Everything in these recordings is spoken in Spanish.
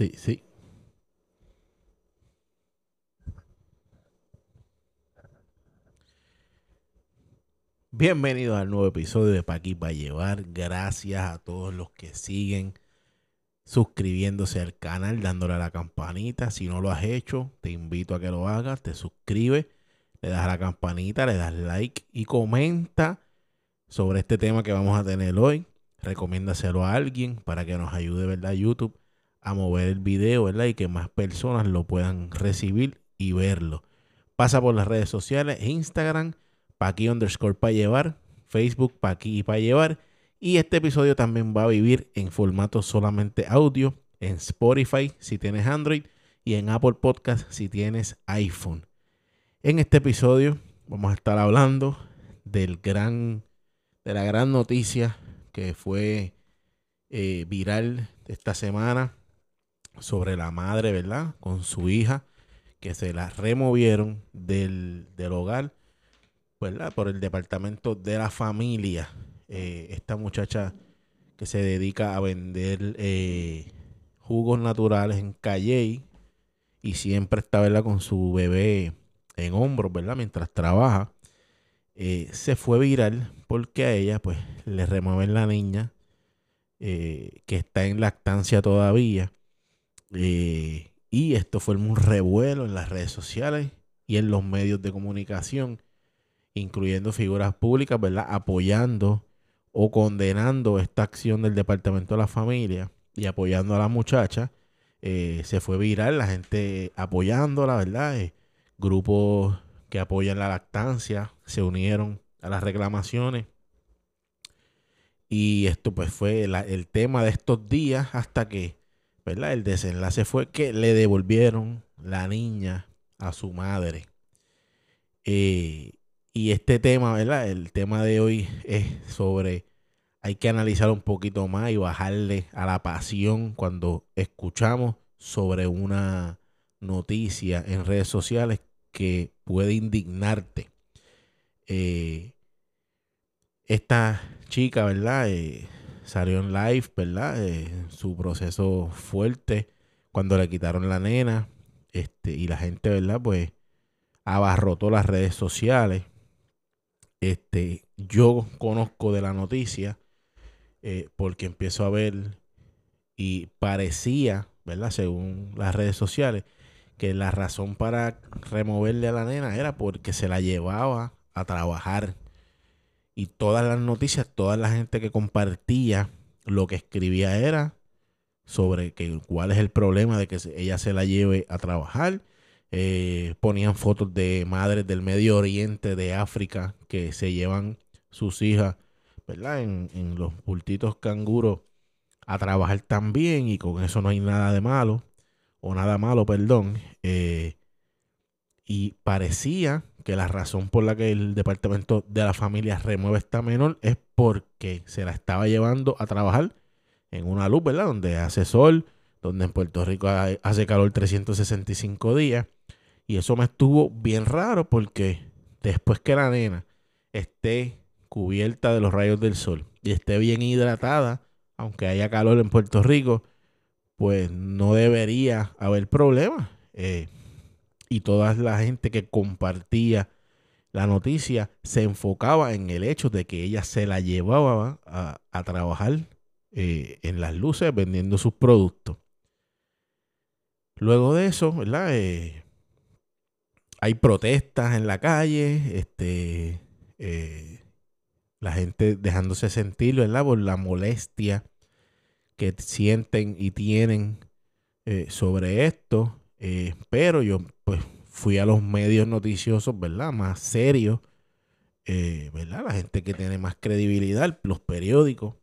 Sí, sí. Bienvenidos al nuevo episodio de Pa' aquí para llevar. Gracias a todos los que siguen suscribiéndose al canal, dándole a la campanita. Si no lo has hecho, te invito a que lo hagas. Te suscribes, le das a la campanita, le das like y comenta sobre este tema que vamos a tener hoy. Recomiéndaselo a alguien para que nos ayude, ¿verdad? YouTube a mover el video, ¿verdad? Y que más personas lo puedan recibir y verlo. Pasa por las redes sociales, Instagram, pa' aquí underscore para llevar, Facebook, pa' aquí y para llevar. Y este episodio también va a vivir en formato solamente audio, en Spotify si tienes Android y en Apple Podcast si tienes iPhone. En este episodio vamos a estar hablando del gran, de la gran noticia que fue eh, viral esta semana sobre la madre, ¿verdad? Con su hija, que se la removieron del, hogar, ¿verdad? Por el departamento de la familia. Eh, esta muchacha que se dedica a vender eh, jugos naturales en Calle y siempre está, ¿verdad? Con su bebé en hombros, ¿verdad? Mientras trabaja. Eh, se fue viral porque a ella, pues, le remueven la niña que está en lactancia todavía eh, y esto fue un revuelo en las redes sociales y en los medios de comunicación, incluyendo figuras públicas, ¿verdad? Apoyando o condenando esta acción del Departamento de la Familia y apoyando a la muchacha. Eh, se fue viral, la gente apoyándola, ¿verdad? Eh, grupos que apoyan la lactancia se unieron a las reclamaciones. Y esto pues fue el tema de estos días hasta que el desenlace fue que le devolvieron la niña a su madre. Eh, y este tema, ¿verdad? El tema de hoy es sobre, hay que analizar un poquito más y bajarle a la pasión cuando escuchamos sobre una noticia en redes sociales que puede indignarte. Eh, esta chica, ¿verdad? Eh, salió en live, ¿verdad? Eh, su proceso fuerte cuando le quitaron la nena. Este, y la gente, ¿verdad? Pues abarrotó las redes sociales. Este, yo conozco de la noticia eh, porque empiezo a ver y parecía, ¿verdad? Según las redes sociales, que la razón para removerle a la nena era porque se la llevaba a trabajar y todas las noticias, toda la gente que compartía lo que escribía era sobre que, cuál es el problema de que ella se la lleve a trabajar. Eh, ponían fotos de madres del Medio Oriente, de África, que se llevan sus hijas, ¿verdad? En, los bultitos canguros a trabajar también y con eso no hay nada de malo, o nada malo, perdón. Eh, y parecía que la razón por la que el departamento de la familia remueve esta menor es porque se la estaba llevando a trabajar en una luz, ¿verdad? Donde hace sol, donde en Puerto Rico hace calor 365 días. Y eso me estuvo bien raro porque después que la nena esté cubierta de los rayos del sol y esté bien hidratada, aunque haya calor en Puerto Rico, pues no debería haber problema. Eh, y toda la gente que compartía la noticia se enfocaba en el hecho de que ella se la llevaba a, trabajar eh, en las luces vendiendo sus productos. Luego de eso. Eh, hay protestas en la calle, este, eh, la gente dejándose sentir. Por la molestia que sienten y tienen sobre esto. Pero yo pues fui a los medios noticiosos, ¿verdad? Más serios, eh, ¿verdad? La gente que tiene más credibilidad, los periódicos.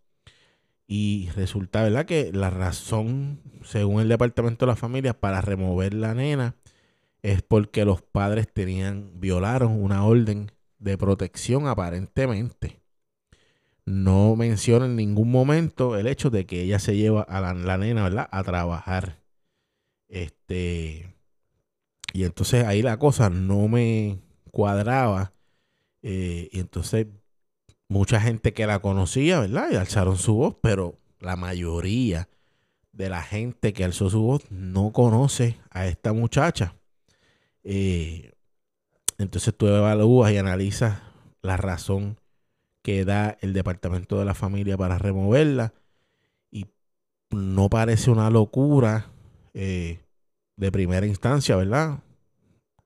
Y resulta, ¿verdad? Que la razón, según el Departamento de la Familia, para remover la nena es porque los padres tenían, violaron una orden de protección aparentemente. No menciona en ningún momento el hecho de que ella se lleva a la, la nena, ¿verdad? A trabajar. Este y entonces ahí la cosa no me cuadraba. Eh, y entonces mucha gente que la conocía, ¿verdad? Y alzaron su voz, pero la mayoría de la gente que alzó su voz no conoce a esta muchacha. Eh, entonces tú evalúas y analizas la razón que da el Departamento de la Familia para removerla. Y no parece una locura eh, de primera instancia, ¿verdad?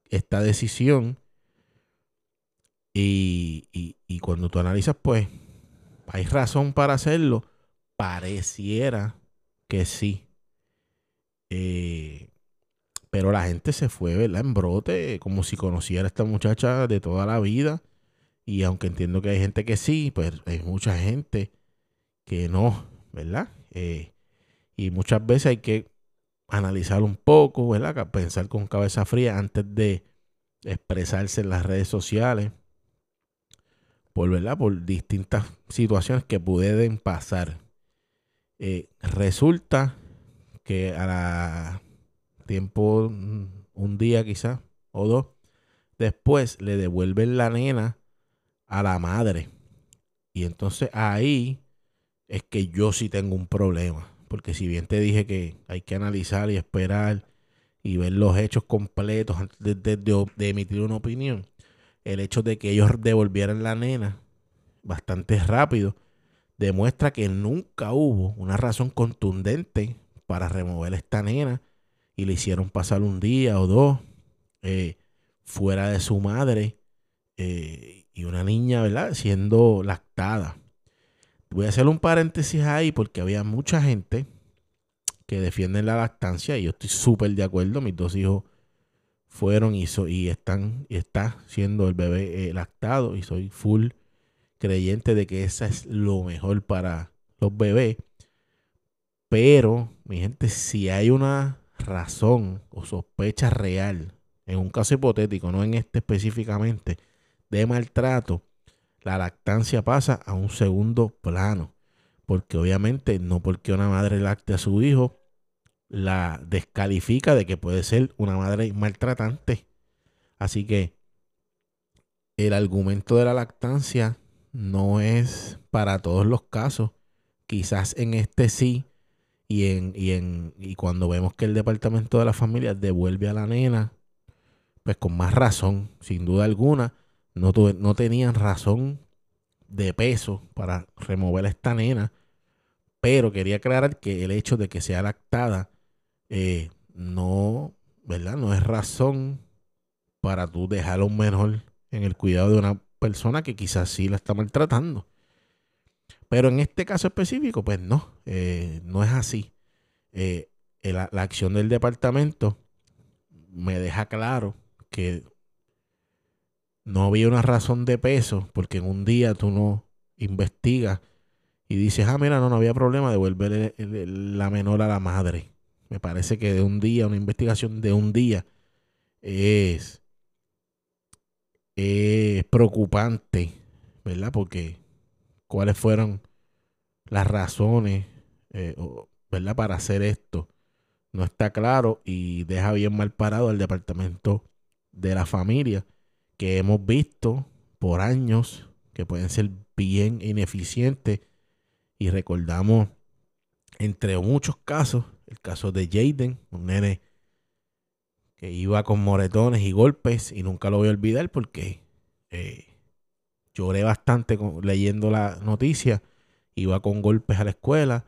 Esta decisión. Y, cuando tú analizas, pues, hay razón para hacerlo. Pareciera que sí. Eh, pero la gente se fue, ¿verdad? En brote, como si conociera a esta muchacha de toda la vida. Y aunque entiendo que hay gente que sí, pues hay mucha gente que no, ¿verdad? Eh, y muchas veces hay que analizar un poco, ¿verdad? Pensar con cabeza fría antes de expresarse en las redes sociales. Por, ¿verdad? Por distintas situaciones que pueden pasar. Eh, resulta que a la tiempo, mm, un día quizás, o dos, después le devuelven la nena a la madre. Y entonces ahí es que yo sí tengo un problema. Porque si bien te dije que hay que analizar y esperar y ver los hechos completos antes de, emitir una opinión, el hecho de que ellos devolvieran la nena bastante rápido demuestra que nunca hubo una razón contundente para remover a esta nena y le hicieron pasar un día o dos eh, fuera de su madre eh, y una niña, ¿verdad? Siendo lactada. Voy a hacer un paréntesis ahí porque había mucha gente que defiende la lactancia y yo estoy súper de acuerdo. Mis dos hijos fueron y, y están está siendo el bebé eh, lactado y soy full creyente de que esa es lo mejor para los bebés. Pero, mi gente, si hay una razón o sospecha real, en un caso hipotético, no en este específicamente, de maltrato, la lactancia pasa a un segundo plano. Porque obviamente no porque una madre lacte a su hijo, la descalifica de que puede ser una madre maltratante. Así que el argumento de la lactancia no es para todos los casos. Quizás en este sí. Y, en, y, en, y cuando vemos que el departamento de la familia devuelve a la nena, pues con más razón, sin duda alguna, no, no tenían razón de peso para remover a esta nena. Pero quería aclarar que el hecho de que sea lactada eh, no, ¿verdad? No es razón para tú dejar a un menor en el cuidado de una persona que quizás sí la está maltratando. Pero en este caso específico, pues no, eh, no es así. Eh, la, acción del departamento me deja claro que no había una razón de peso, porque en un día tú no investigas y dices, ah, mira, no, no había problema, devolver la menor a la madre. Me parece que de un día, una investigación de un día es es preocupante, ¿verdad? Porque cuáles fueron las razones, eh, ¿verdad? Para hacer esto. No está claro y deja bien mal parado al departamento de la familia que hemos visto por años que pueden ser bien ineficientes y recordamos entre muchos casos el caso de Jaden, un nene que iba con moretones y golpes y nunca lo voy a olvidar porque eh, lloré bastante leyendo la noticia. Iba con golpes a la escuela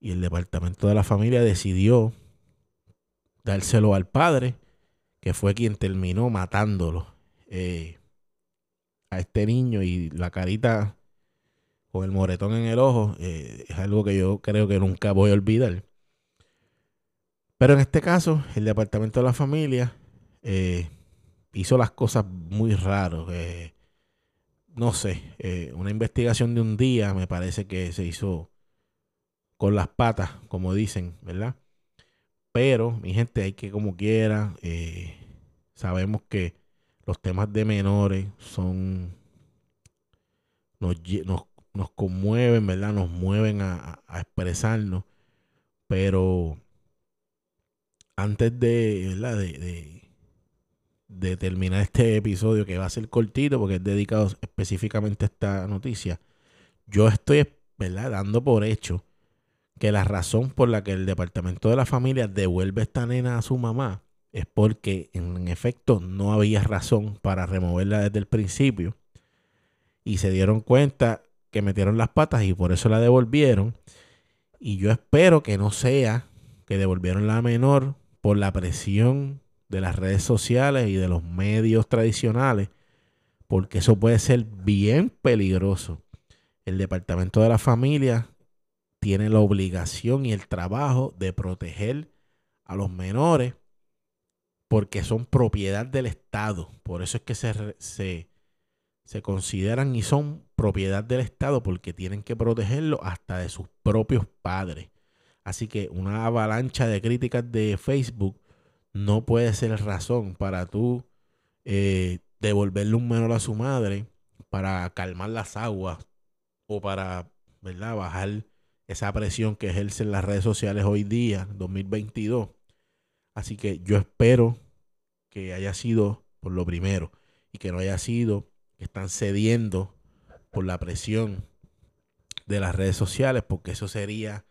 y el departamento de la familia decidió dárselo al padre, que fue quien terminó matándolo eh, a este niño y la carita con el moretón en el ojo eh, es algo que yo creo que nunca voy a olvidar. Pero en este caso, el departamento de la familia eh, hizo las cosas muy raras. No sé, una investigación de un día me parece que se hizo con las patas, como dicen, ¿verdad? Pero, mi gente, hay que como quiera, sabemos que los temas de menores son, nos, nos, conmueven, ¿verdad? Nos mueven a, a expresarnos, pero antes de, de, de, terminar este episodio, que va a ser cortito porque es dedicado específicamente a esta noticia, yo estoy ¿verdad? dando por hecho que la razón por la que el departamento de la familia devuelve esta nena a su mamá es porque en efecto no había razón para removerla desde el principio y se dieron cuenta que metieron las patas y por eso la devolvieron. Y yo espero que no sea que devolvieron la menor por la presión de las redes sociales y de los medios tradicionales, porque eso puede ser bien peligroso. El departamento de la familia tiene la obligación y el trabajo de proteger a los menores porque son propiedad del Estado. Por eso es que se, se, consideran y son propiedad del Estado porque tienen que protegerlo hasta de sus propios padres. Así que una avalancha de críticas de Facebook no puede ser razón para tú eh, devolverle un menor a su madre para calmar las aguas o para ¿verdad? bajar esa presión que ejercen las redes sociales hoy día, 2022. Así que yo espero que haya sido por lo primero y que no haya sido que están cediendo por la presión de las redes sociales, porque eso sería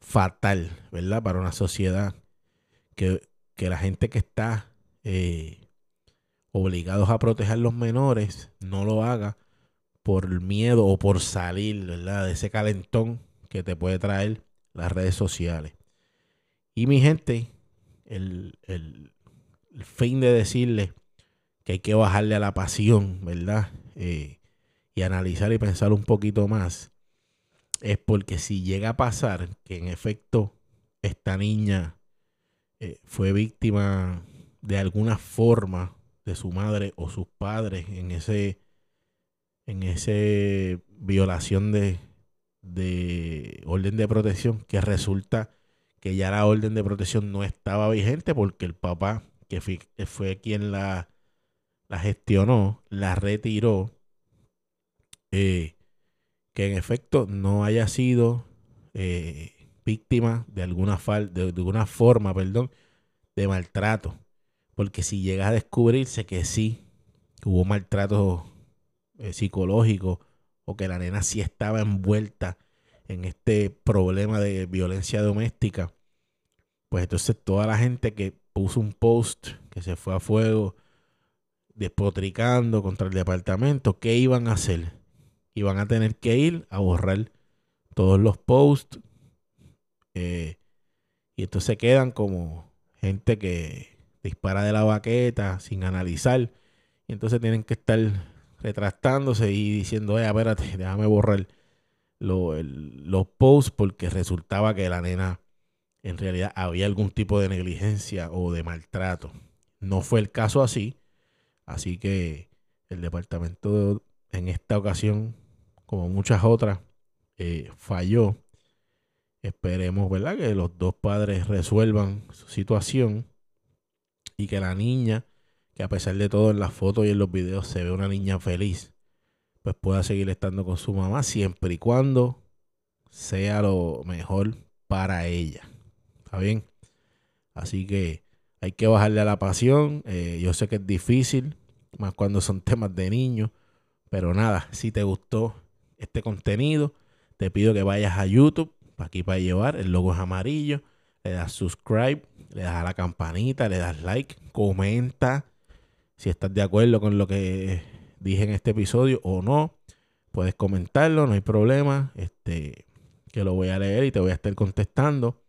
fatal, ¿verdad? Para una sociedad que, la gente que está eh, obligados a proteger los menores no lo haga por miedo o por salir, ¿verdad? De ese calentón que te puede traer las redes sociales. Y mi gente, el, el, fin de decirle que hay que bajarle a la pasión, ¿verdad? Eh, y analizar y pensar un poquito más, es porque si llega a pasar que en efecto esta niña eh, fue víctima de alguna forma de su madre o sus padres en ese en ese violación de, de orden de protección que resulta que ya la orden de protección no estaba vigente porque el papá que fue, quien la, la gestionó la retiró eh, que en efecto no haya sido eh, víctima de alguna, de, alguna forma perdón, de maltrato. Porque si llega a descubrirse que sí hubo maltrato eh, psicológico o que la nena sí estaba envuelta en este problema de violencia doméstica, pues entonces toda la gente que puso un post que se fue a fuego despotricando contra el departamento, ¿qué iban a hacer? y van a tener que ir a borrar todos los posts. Eh, y entonces quedan como gente que dispara de la baqueta sin analizar. Y entonces tienen que estar retractándose y diciendo, eh, espérate, déjame borrar los posts porque resultaba que la nena en realidad había algún tipo de negligencia o de maltrato. No fue el caso así. Así que el departamento en esta ocasión como muchas otras, eh, falló. Esperemos, ¿verdad? Que los dos padres resuelvan su situación y que la niña, que a pesar de todo en las fotos y en los videos se ve una niña feliz, pues pueda seguir estando con su mamá siempre y cuando sea lo mejor para ella. ¿Está bien? Así que hay que bajarle a la pasión. Eh, yo sé que es difícil, más cuando son temas de niños. Pero nada, si te gustó este contenido, te pido que vayas a YouTube, aquí para llevar, el logo es amarillo, le das subscribe, le das a la campanita, le das like, comenta si estás de acuerdo con lo que dije en este episodio o no. Puedes comentarlo, no hay problema. Este, que lo voy a leer y te voy a estar contestando.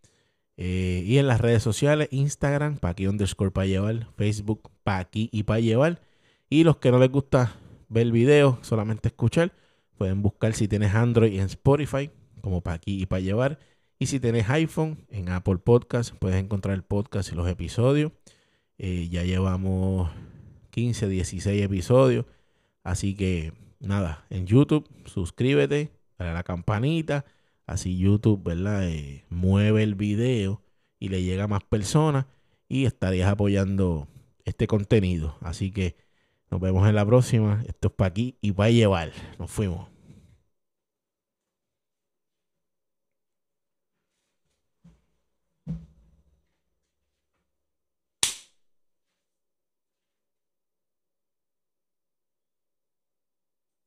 Eh, y en las redes sociales, Instagram, pa' aquí underscore para llevar, Facebook, pa' aquí y para llevar. Y los que no les gusta ver el video, solamente escuchar, Pueden buscar si tienes Android en Spotify, como para aquí y para llevar. Y si tienes iPhone, en Apple Podcast, puedes encontrar el podcast y los episodios. Eh, ya llevamos 15, 16 episodios. Así que nada, en YouTube, suscríbete, a la campanita. Así YouTube, ¿verdad? Eh, mueve el video y le llega a más personas. Y estarías apoyando este contenido. Así que nos vemos en la próxima. Esto es para aquí y para llevar. Nos fuimos.